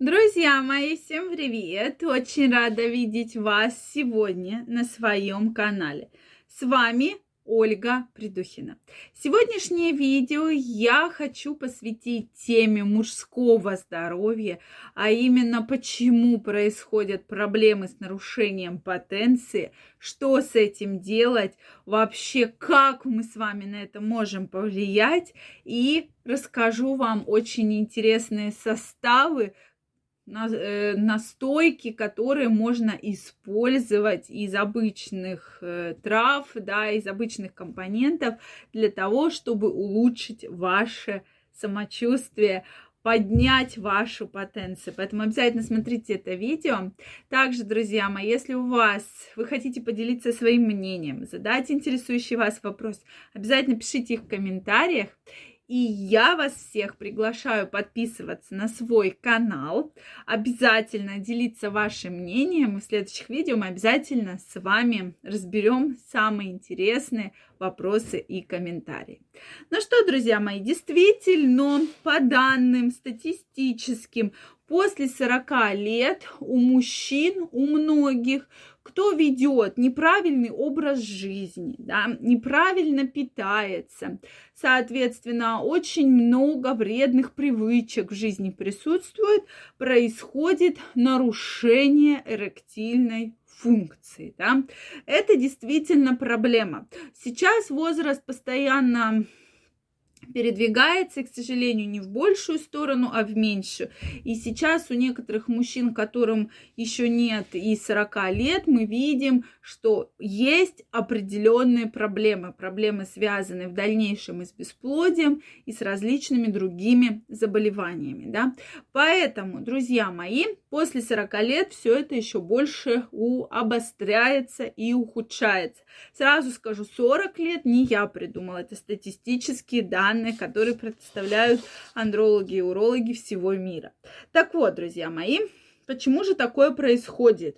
Друзья мои, всем привет! Очень рада видеть вас сегодня на своем канале. С вами Ольга Придухина. Сегодняшнее видео я хочу посвятить теме мужского здоровья, а именно почему происходят проблемы с нарушением потенции, что с этим делать, вообще как мы с вами на это можем повлиять и расскажу вам очень интересные составы, настойки, которые можно использовать из обычных э, трав, да, из обычных компонентов для того, чтобы улучшить ваше самочувствие, поднять вашу потенцию. Поэтому обязательно смотрите это видео. Также, друзья мои, если у вас, вы хотите поделиться своим мнением, задать интересующий вас вопрос, обязательно пишите их в комментариях. И я вас всех приглашаю подписываться на свой канал, обязательно делиться вашим мнением. И в следующих видео мы обязательно с вами разберем самые интересные вопросы и комментарии. Ну что, друзья мои, действительно, по данным статистическим, после 40 лет у мужчин, у многих кто ведет неправильный образ жизни, да, неправильно питается, соответственно, очень много вредных привычек в жизни присутствует, происходит нарушение эректильной функции, да. Это действительно проблема. Сейчас возраст постоянно передвигается, к сожалению, не в большую сторону, а в меньшую. И сейчас у некоторых мужчин, которым еще нет и 40 лет, мы видим, что есть определенные проблемы. Проблемы связаны в дальнейшем и с бесплодием, и с различными другими заболеваниями. Да? Поэтому, друзья мои, после 40 лет все это еще больше у обостряется и ухудшается. Сразу скажу, 40 лет не я придумала, это статистические данные, которые представляют андрологи и урологи всего мира. Так вот, друзья мои, Почему же такое происходит?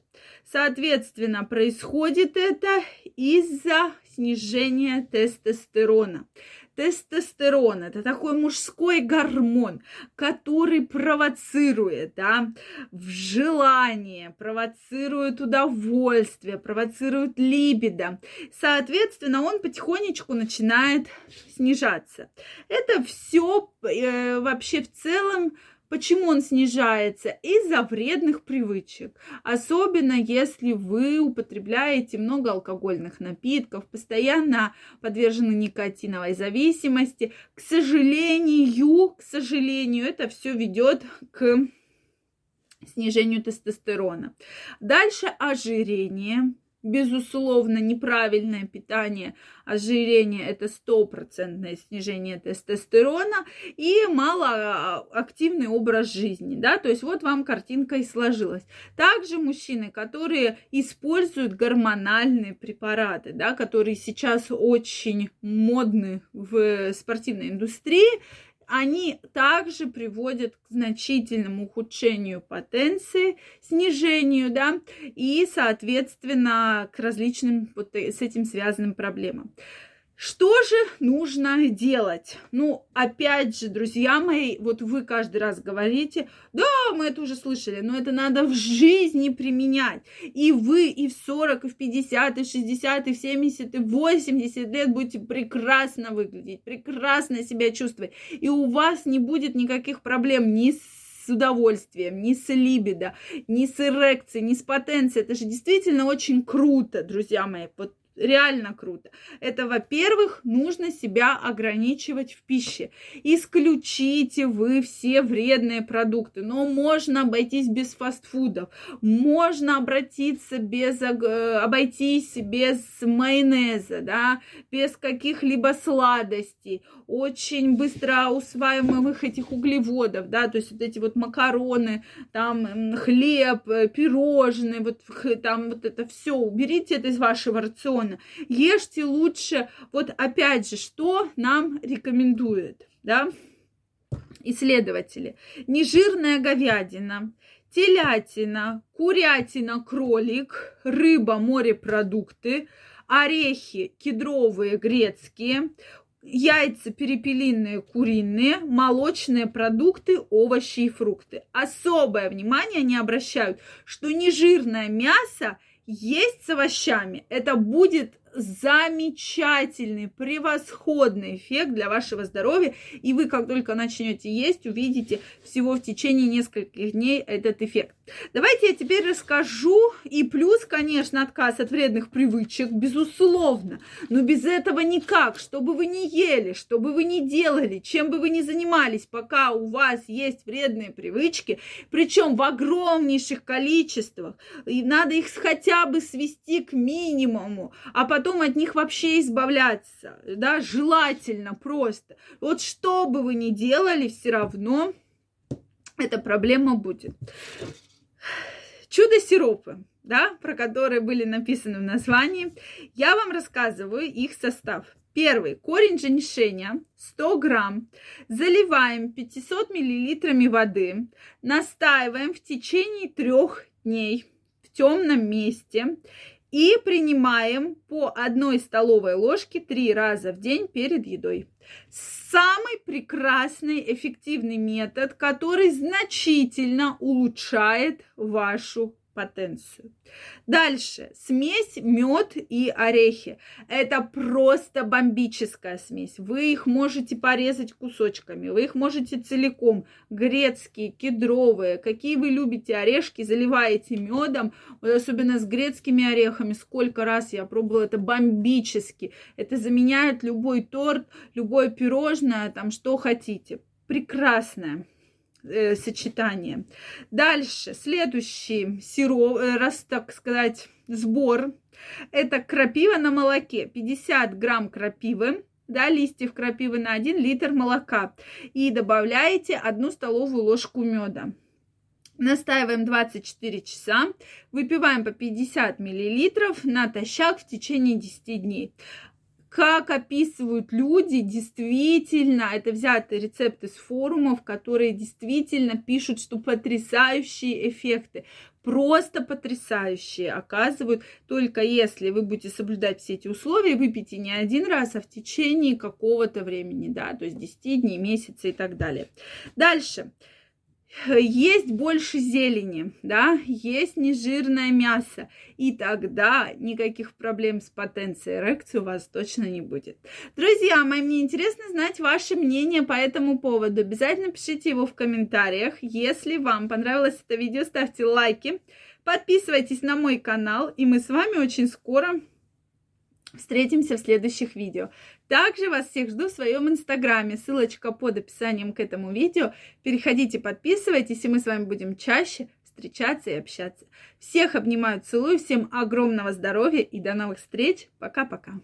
Соответственно, происходит это из-за снижения тестостерона. Тестостерон – это такой мужской гормон, который провоцирует да, в желание, провоцирует удовольствие, провоцирует либидо. Соответственно, он потихонечку начинает снижаться. Это все э, вообще в целом Почему он снижается? Из-за вредных привычек. Особенно если вы употребляете много алкогольных напитков, постоянно подвержены никотиновой зависимости. К сожалению, к сожалению, это все ведет к снижению тестостерона. Дальше ожирение Безусловно, неправильное питание, ожирение – это стопроцентное снижение тестостерона и малоактивный образ жизни, да, то есть вот вам картинка и сложилась. Также мужчины, которые используют гормональные препараты, да, которые сейчас очень модны в спортивной индустрии, они также приводят к значительному ухудшению потенции, снижению, да, и, соответственно, к различным вот с этим связанным проблемам. Что же нужно делать? Ну, опять же, друзья мои, вот вы каждый раз говорите, да, мы это уже слышали, но это надо в жизни применять. И вы и в 40, и в 50, и в 60, и в 70, и в 80 лет будете прекрасно выглядеть, прекрасно себя чувствовать. И у вас не будет никаких проблем ни с удовольствием, ни с либидо, ни с эрекцией, ни с потенцией. Это же действительно очень круто, друзья мои. Вот реально круто. Это, во-первых, нужно себя ограничивать в пище. Исключите вы все вредные продукты. Но можно обойтись без фастфудов. Можно обратиться без, э, обойтись без майонеза, да, без каких-либо сладостей. Очень быстро усваиваемых этих углеводов, да, то есть вот эти вот макароны, там хлеб, э, пирожные, вот там вот это все. Уберите это из вашего рациона рациона. Ешьте лучше, вот опять же, что нам рекомендуют, да, исследователи. Нежирная говядина, телятина, курятина, кролик, рыба, морепродукты, орехи кедровые, грецкие, яйца перепелиные, куриные, молочные продукты, овощи и фрукты. Особое внимание они обращают, что нежирное мясо есть с овощами. Это будет замечательный, превосходный эффект для вашего здоровья. И вы, как только начнете есть, увидите всего в течение нескольких дней этот эффект. Давайте я теперь расскажу. И плюс, конечно, отказ от вредных привычек, безусловно. Но без этого никак. Что бы вы ни ели, что бы вы ни делали, чем бы вы ни занимались, пока у вас есть вредные привычки, причем в огромнейших количествах, и надо их хотя бы свести к минимуму, а потом потом от них вообще избавляться, да, желательно просто. Вот что бы вы ни делали, все равно эта проблема будет. Чудо-сиропы, да, про которые были написаны в названии, я вам рассказываю их состав. Первый. Корень женьшеня 100 грамм. Заливаем 500 миллилитрами воды. Настаиваем в течение трех дней в темном месте и принимаем по одной столовой ложке три раза в день перед едой. Самый прекрасный, эффективный метод, который значительно улучшает вашу потенцию. Дальше. Смесь мед и орехи. Это просто бомбическая смесь. Вы их можете порезать кусочками, вы их можете целиком. Грецкие, кедровые, какие вы любите орешки, заливаете медом, вот особенно с грецкими орехами. Сколько раз я пробовала, это бомбически. Это заменяет любой торт, любое пирожное, там что хотите. Прекрасное э, сочетание. Дальше, следующий сироп, э, раз так сказать, сбор. Это крапива на молоке. 50 грамм крапивы, да, листьев крапивы на 1 литр молока. И добавляете одну столовую ложку меда. Настаиваем 24 часа, выпиваем по 50 миллилитров натощак в течение 10 дней как описывают люди, действительно, это взятые рецепты с форумов, которые действительно пишут, что потрясающие эффекты, просто потрясающие оказывают, только если вы будете соблюдать все эти условия, выпейте не один раз, а в течение какого-то времени, да, то есть 10 дней, месяца и так далее. Дальше есть больше зелени, да, есть нежирное мясо, и тогда никаких проблем с потенцией эрекции у вас точно не будет. Друзья мои, мне интересно знать ваше мнение по этому поводу. Обязательно пишите его в комментариях. Если вам понравилось это видео, ставьте лайки, подписывайтесь на мой канал, и мы с вами очень скоро Встретимся в следующих видео. Также вас всех жду в своем инстаграме. Ссылочка под описанием к этому видео. Переходите, подписывайтесь, и мы с вами будем чаще встречаться и общаться. Всех обнимаю, целую, всем огромного здоровья и до новых встреч. Пока-пока.